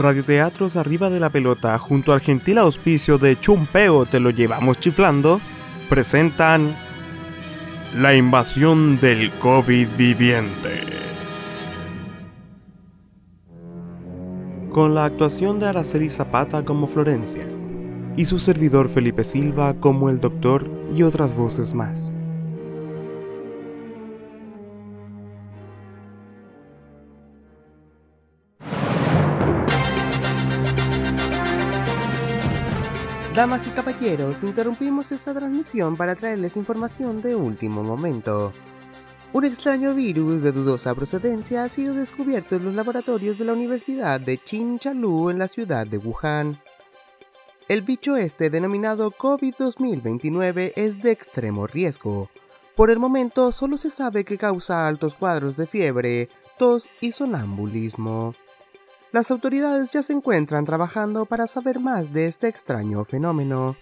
Radioteatros Arriba de la Pelota, junto al gentil auspicio de Chumpeo Te lo llevamos chiflando, presentan La invasión del COVID viviente. Con la actuación de Araceli Zapata como Florencia y su servidor Felipe Silva como el doctor y otras voces más. Damas y caballeros, interrumpimos esta transmisión para traerles información de último momento. Un extraño virus de dudosa procedencia ha sido descubierto en los laboratorios de la Universidad de Chinchalu en la ciudad de Wuhan. El bicho este, denominado COVID-2029, es de extremo riesgo. Por el momento solo se sabe que causa altos cuadros de fiebre, tos y sonambulismo. Las autoridades ya se encuentran trabajando para saber más de este extraño fenómeno.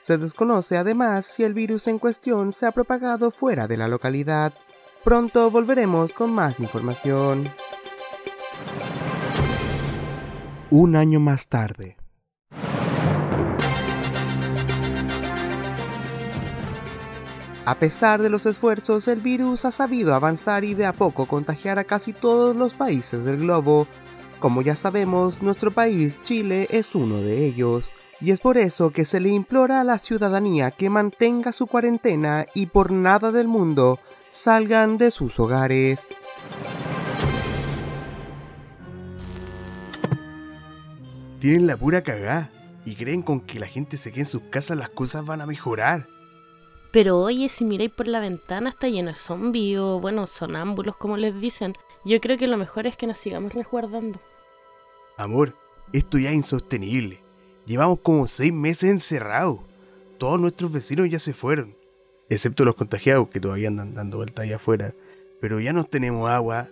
Se desconoce además si el virus en cuestión se ha propagado fuera de la localidad. Pronto volveremos con más información. Un año más tarde. A pesar de los esfuerzos, el virus ha sabido avanzar y de a poco contagiar a casi todos los países del globo, como ya sabemos, nuestro país, Chile, es uno de ellos, y es por eso que se le implora a la ciudadanía que mantenga su cuarentena y por nada del mundo salgan de sus hogares. Tienen la pura cagá y creen con que la gente se quede en sus casas las cosas van a mejorar. Pero oye, si miráis por la ventana está lleno de zombies o, bueno, sonámbulos como les dicen. Yo creo que lo mejor es que nos sigamos resguardando. Amor, esto ya es insostenible. Llevamos como seis meses encerrados. Todos nuestros vecinos ya se fueron. Excepto los contagiados que todavía andan dando vueltas allá afuera. Pero ya no tenemos agua.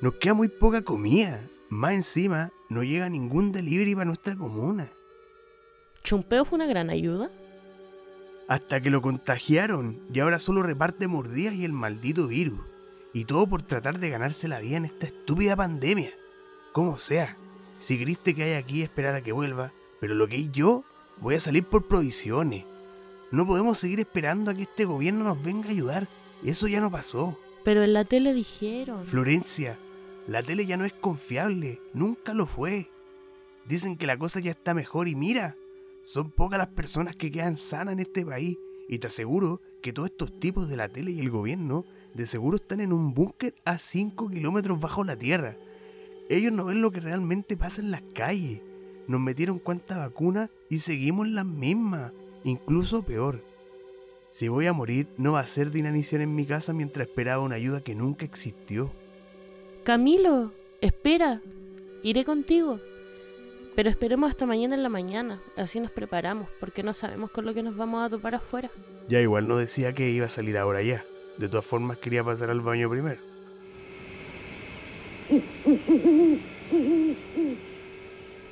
Nos queda muy poca comida. Más encima, no llega ningún delivery para nuestra comuna. ¿Chumpeo fue una gran ayuda? Hasta que lo contagiaron y ahora solo reparte mordidas y el maldito virus. Y todo por tratar de ganarse la vida en esta estúpida pandemia. Como sea, si griste que hay aquí, esperar a que vuelva. Pero lo que hay yo, voy a salir por provisiones. No podemos seguir esperando a que este gobierno nos venga a ayudar. Eso ya no pasó. Pero en la tele dijeron. Florencia, la tele ya no es confiable. Nunca lo fue. Dicen que la cosa ya está mejor y mira, son pocas las personas que quedan sanas en este país. Y te aseguro que todos estos tipos de la tele y el gobierno de seguro están en un búnker a 5 kilómetros bajo la tierra. Ellos no ven lo que realmente pasa en las calles. Nos metieron cuánta vacuna y seguimos las mismas, incluso peor. Si voy a morir, no va a ser de inanición en mi casa mientras esperaba una ayuda que nunca existió. Camilo, espera, iré contigo. Pero esperemos hasta mañana en la mañana, así nos preparamos, porque no sabemos con lo que nos vamos a topar afuera. Ya igual no decía que iba a salir ahora ya. De todas formas quería pasar al baño primero.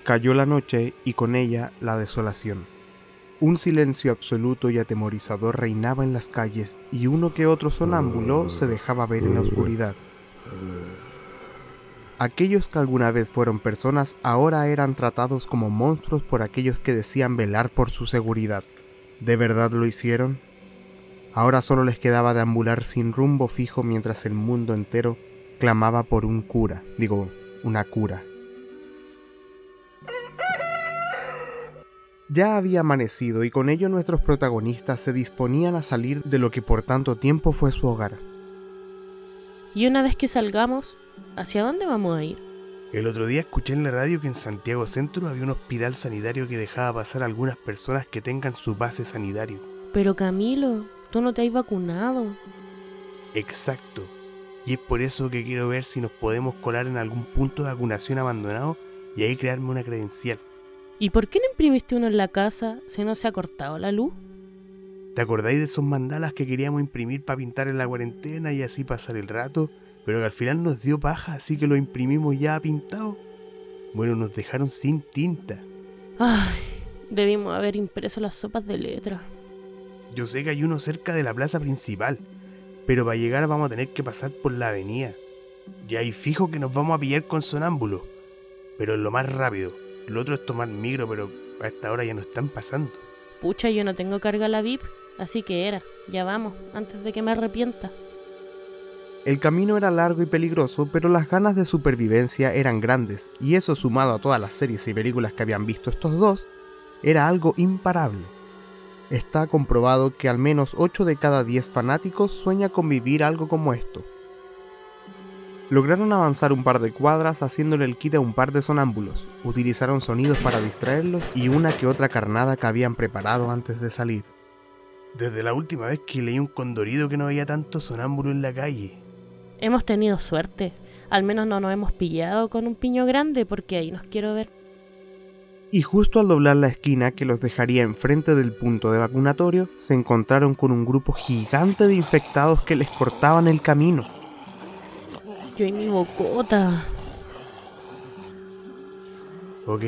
Cayó la noche y con ella la desolación. Un silencio absoluto y atemorizador reinaba en las calles y uno que otro sonámbulo se dejaba ver en la oscuridad. Aquellos que alguna vez fueron personas ahora eran tratados como monstruos por aquellos que decían velar por su seguridad. ¿De verdad lo hicieron? Ahora solo les quedaba deambular sin rumbo fijo mientras el mundo entero clamaba por un cura, digo, una cura. Ya había amanecido y con ello nuestros protagonistas se disponían a salir de lo que por tanto tiempo fue su hogar. Y una vez que salgamos, ¿hacia dónde vamos a ir? El otro día escuché en la radio que en Santiago Centro había un hospital sanitario que dejaba pasar a algunas personas que tengan su base sanitario. Pero Camilo, tú no te has vacunado. Exacto. Y es por eso que quiero ver si nos podemos colar en algún punto de vacunación abandonado y ahí crearme una credencial. ¿Y por qué no imprimiste uno en la casa si no se ha cortado la luz? ¿Te acordáis de esos mandalas que queríamos imprimir para pintar en la cuarentena y así pasar el rato? Pero que al final nos dio paja, así que lo imprimimos ya pintado. Bueno, nos dejaron sin tinta. Ay, debimos haber impreso las sopas de letra. Yo sé que hay uno cerca de la plaza principal, pero para llegar vamos a tener que pasar por la avenida. Y ahí fijo que nos vamos a pillar con sonámbulos. pero es lo más rápido. Lo otro es tomar micro, pero a esta hora ya no están pasando. Pucha, yo no tengo carga la VIP, así que era. Ya vamos, antes de que me arrepienta. El camino era largo y peligroso, pero las ganas de supervivencia eran grandes, y eso sumado a todas las series y películas que habían visto estos dos, era algo imparable. Está comprobado que al menos 8 de cada 10 fanáticos sueña con vivir algo como esto. Lograron avanzar un par de cuadras haciéndole el kit a un par de sonámbulos, utilizaron sonidos para distraerlos y una que otra carnada que habían preparado antes de salir. Desde la última vez que leí un condorido que no había tanto sonámbulo en la calle. Hemos tenido suerte. Al menos no nos hemos pillado con un piño grande porque ahí nos quiero ver. Y justo al doblar la esquina que los dejaría enfrente del punto de vacunatorio, se encontraron con un grupo gigante de infectados que les cortaban el camino. Yo y mi bocota. Ok,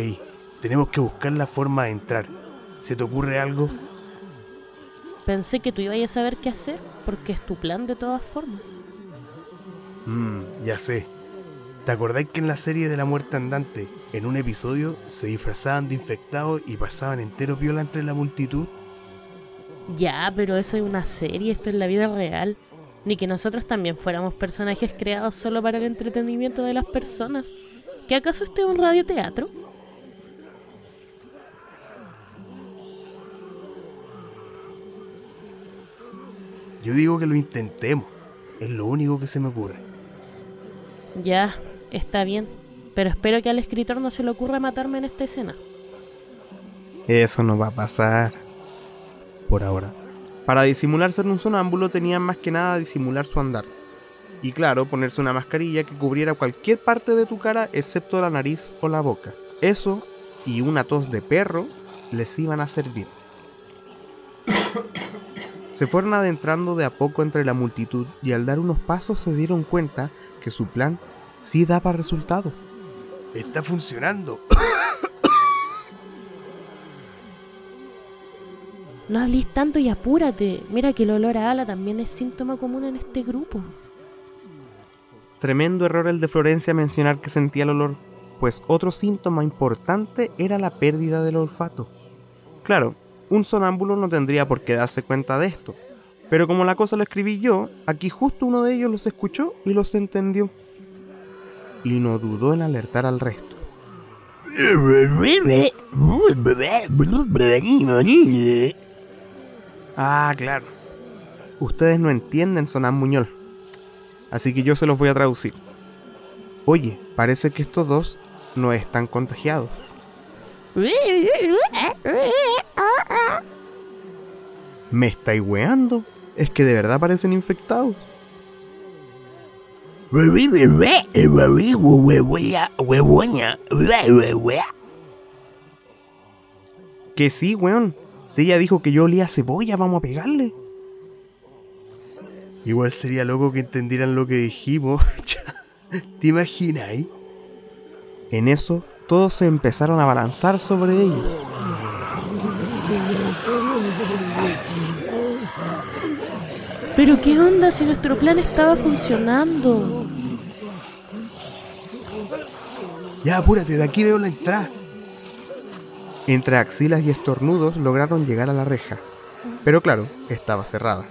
tenemos que buscar la forma de entrar. ¿Se te ocurre algo? Pensé que tú ibas a saber qué hacer, porque es tu plan de todas formas. Mmm, ya sé. ¿Te acordáis que en la serie de la muerte andante, en un episodio, se disfrazaban de infectados y pasaban entero viola entre la multitud? Ya, pero eso es una serie, esto es la vida real. Ni que nosotros también fuéramos personajes creados solo para el entretenimiento de las personas. ¿Que acaso este es un radioteatro? Yo digo que lo intentemos. Es lo único que se me ocurre. Ya, está bien. Pero espero que al escritor no se le ocurra matarme en esta escena. Eso no va a pasar. Por ahora. Para disimular ser un sonámbulo tenían más que nada disimular su andar. Y claro, ponerse una mascarilla que cubriera cualquier parte de tu cara excepto la nariz o la boca. Eso y una tos de perro les iban a servir. Se fueron adentrando de a poco entre la multitud y al dar unos pasos se dieron cuenta que su plan sí daba resultado. Está funcionando. No hables tanto y apúrate. Mira que el olor a ala también es síntoma común en este grupo. Tremendo error el de Florencia mencionar que sentía el olor, pues otro síntoma importante era la pérdida del olfato. Claro, un sonámbulo no tendría por qué darse cuenta de esto, pero como la cosa lo escribí yo, aquí justo uno de ellos los escuchó y los entendió. Y no dudó en alertar al resto. Ah, claro. Ustedes no entienden sonar muñol. Así que yo se los voy a traducir. Oye, parece que estos dos no están contagiados. ¿Me estáis weando? Es que de verdad parecen infectados. Que sí, weón. Si ella dijo que yo olía cebolla, vamos a pegarle. Igual sería loco que entendieran lo que dijimos. ¿Te imaginas? En eso, todos se empezaron a balanzar sobre ellos. Pero qué onda si nuestro plan estaba funcionando. Ya apúrate, de aquí veo la entrada. Entre axilas y estornudos lograron llegar a la reja. Pero claro, estaba cerrada.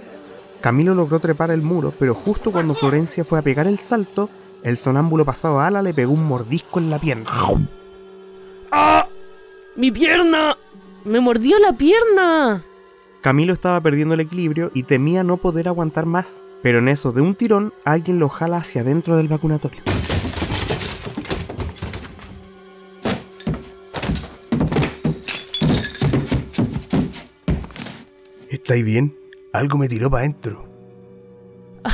Camilo logró trepar el muro, pero justo cuando Florencia fue a pegar el salto, el sonámbulo pasado a ala le pegó un mordisco en la pierna. ¡Ah! ¡Mi pierna! ¡Me mordió la pierna! Camilo estaba perdiendo el equilibrio y temía no poder aguantar más, pero en eso de un tirón alguien lo jala hacia adentro del vacunatorio. ¿Estáis bien? Algo me tiró para adentro.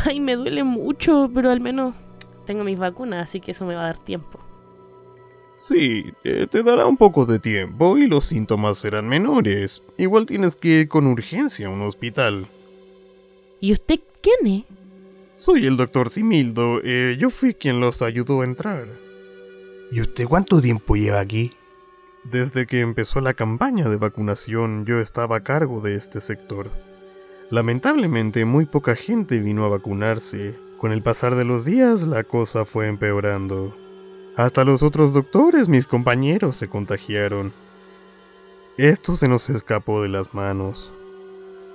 Ay, me duele mucho, pero al menos tengo mis vacunas, así que eso me va a dar tiempo. Sí, eh, te dará un poco de tiempo y los síntomas serán menores. Igual tienes que ir con urgencia a un hospital. ¿Y usted quién es? Soy el doctor Simildo. eh, yo fui quien los ayudó a entrar. ¿Y usted cuánto tiempo lleva aquí? Desde que empezó la campaña de vacunación yo estaba a cargo de este sector. Lamentablemente muy poca gente vino a vacunarse. Con el pasar de los días la cosa fue empeorando. Hasta los otros doctores, mis compañeros, se contagiaron. Esto se nos escapó de las manos.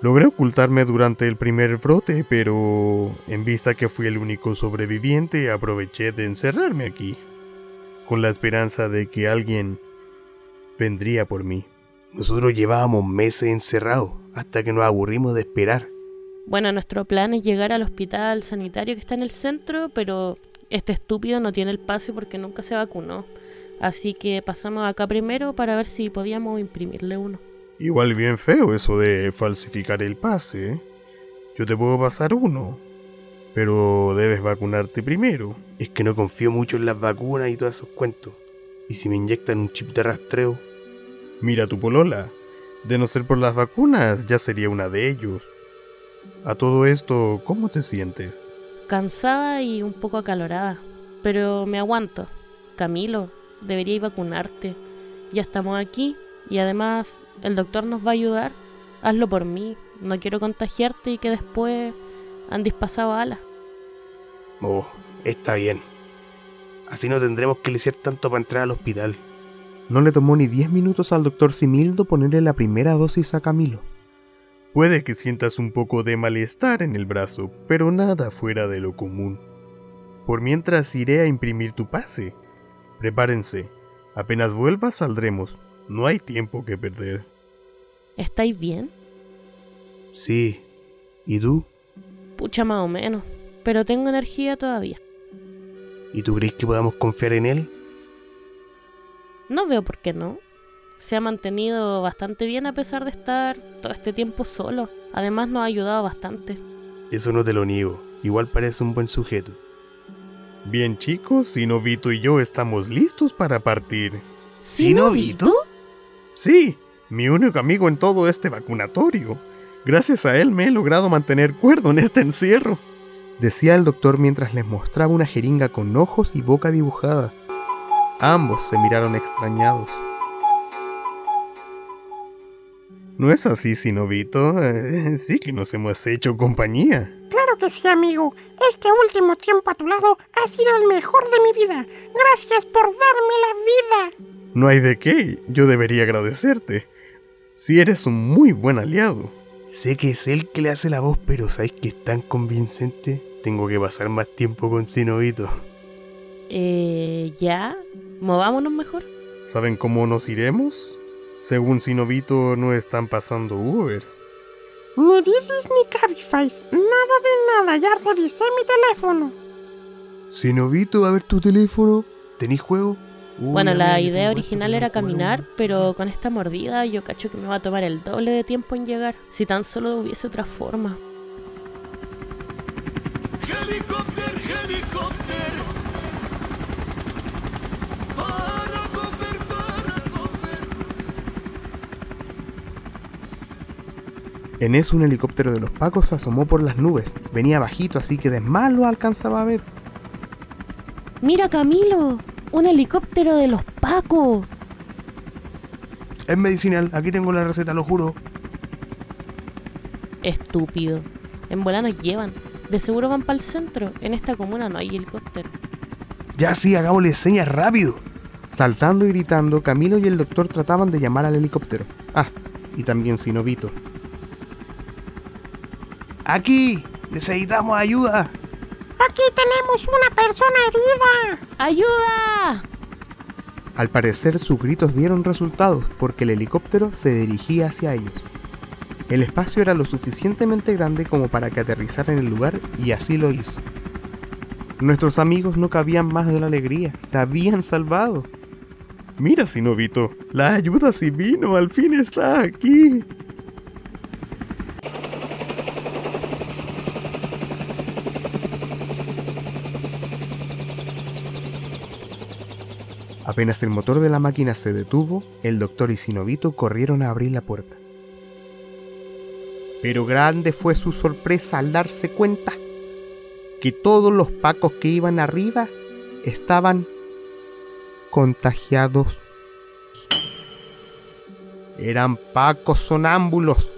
Logré ocultarme durante el primer brote, pero en vista que fui el único sobreviviente, aproveché de encerrarme aquí, con la esperanza de que alguien vendría por mí. Nosotros llevábamos meses encerrados hasta que nos aburrimos de esperar. Bueno, nuestro plan es llegar al hospital sanitario que está en el centro, pero este estúpido no tiene el pase porque nunca se vacunó. Así que pasamos acá primero para ver si podíamos imprimirle uno. Igual bien feo eso de falsificar el pase. ¿eh? Yo te puedo pasar uno, pero debes vacunarte primero. Es que no confío mucho en las vacunas y todos esos cuentos. ¿Y si me inyectan un chip de rastreo? Mira tu polola. De no ser por las vacunas, ya sería una de ellos. A todo esto, ¿cómo te sientes? Cansada y un poco acalorada, pero me aguanto. Camilo, deberíais vacunarte. Ya estamos aquí y además el doctor nos va a ayudar. Hazlo por mí. No quiero contagiarte y que después andes pasado alas. Oh, está bien. Así no tendremos que liciar tanto para entrar al hospital. No le tomó ni 10 minutos al doctor Simildo ponerle la primera dosis a Camilo. Puede que sientas un poco de malestar en el brazo, pero nada fuera de lo común. Por mientras iré a imprimir tu pase. Prepárense. Apenas vuelva saldremos. No hay tiempo que perder. ¿Estáis bien? Sí. ¿Y tú? Pucha más o menos. Pero tengo energía todavía. ¿Y tú crees que podamos confiar en él? No veo por qué no. Se ha mantenido bastante bien a pesar de estar todo este tiempo solo. Además nos ha ayudado bastante. Eso no te lo niego. Igual parece un buen sujeto. Bien chicos, Sinovito y yo estamos listos para partir. ¿Sinovito? Sí, mi único amigo en todo este vacunatorio. Gracias a él me he logrado mantener cuerdo en este encierro. Decía el doctor mientras les mostraba una jeringa con ojos y boca dibujada. Ambos se miraron extrañados. ¿No es así, Sinovito? Eh, sí que nos hemos hecho compañía. Claro que sí, amigo. Este último tiempo a tu lado ha sido el mejor de mi vida. Gracias por darme la vida. No hay de qué. Yo debería agradecerte. Si eres un muy buen aliado. Sé que es él que le hace la voz, pero ¿sabes que es tan convincente? Tengo que pasar más tiempo con Sinovito. Eh, ¿ya? ¿Movámonos mejor? ¿Saben cómo nos iremos? Según Sinovito no están pasando Uber. Ni Didis ni Cabify. Nada de nada. Ya revisé mi teléfono. Sinovito, a ver tu teléfono. ¿Tenís juego? Uy, Bueno, la idea tengo original era caminar, pero con esta mordida yo cacho que me va a tomar el doble de tiempo en llegar. Si tan solo hubiese otra forma. En eso un helicóptero de los Pacos se asomó por las nubes. Venía bajito, así que de más lo alcanzaba a ver. ¡Mira, Camilo! ¡Un helicóptero de los Paco! Es medicinal, aquí tengo la receta, lo juro. Estúpido. En bola nos llevan. De seguro van para el centro. En esta comuna no hay helicóptero. Ya sí, hagámosle señas rápido. Saltando y gritando, Camilo y el doctor trataban de llamar al helicóptero. Ah, y también Sinovito. Aquí, necesitamos ayuda. Aquí tenemos una persona herida. ¡Ayuda! Al parecer sus gritos dieron resultados porque el helicóptero se dirigía hacia ellos. El espacio era lo suficientemente grande como para que aterrizara en el lugar y así lo hizo. Nuestros amigos no cabían más de la alegría, se habían salvado. Mira, Sinovito, la ayuda sí vino, al fin está aquí. Apenas el motor de la máquina se detuvo, el doctor y Sinovito corrieron a abrir la puerta. Pero grande fue su sorpresa al darse cuenta que todos los pacos que iban arriba estaban contagiados. Eran pacos sonámbulos.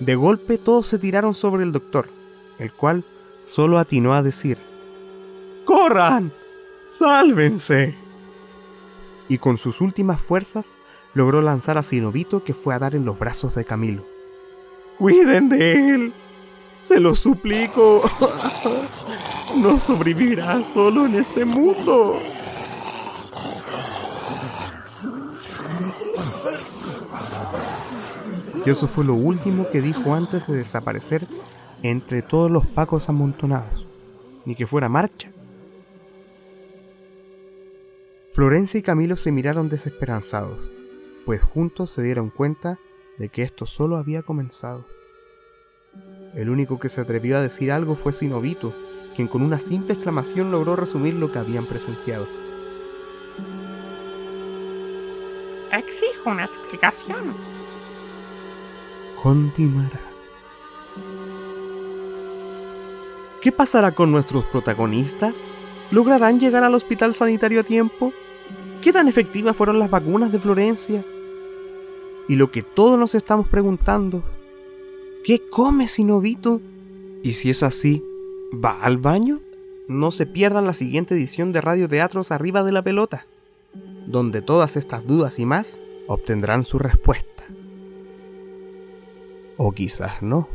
De golpe todos se tiraron sobre el doctor, el cual solo atinó a decir, ¡Corran! ¡Sálvense! Y con sus últimas fuerzas logró lanzar a Sinovito que fue a dar en los brazos de Camilo. ¡Cuiden de él! ¡Se lo suplico! ¡No sobrevivirá solo en este mundo! Y eso fue lo último que dijo antes de desaparecer entre todos los pacos amontonados. Ni que fuera marcha. Florencia y Camilo se miraron desesperanzados, pues juntos se dieron cuenta de que esto solo había comenzado. El único que se atrevió a decir algo fue Sinovito, quien con una simple exclamación logró resumir lo que habían presenciado. Exijo una explicación. Continuará. ¿Qué pasará con nuestros protagonistas? ¿Lograrán llegar al hospital sanitario a tiempo? ¿Qué tan efectivas fueron las vacunas de Florencia? Y lo que todos nos estamos preguntando, ¿qué come Sinovito? Y si es así, ¿va al baño? No se pierdan la siguiente edición de Radio Teatros Arriba de la Pelota, donde todas estas dudas y más obtendrán su respuesta. O quizás no.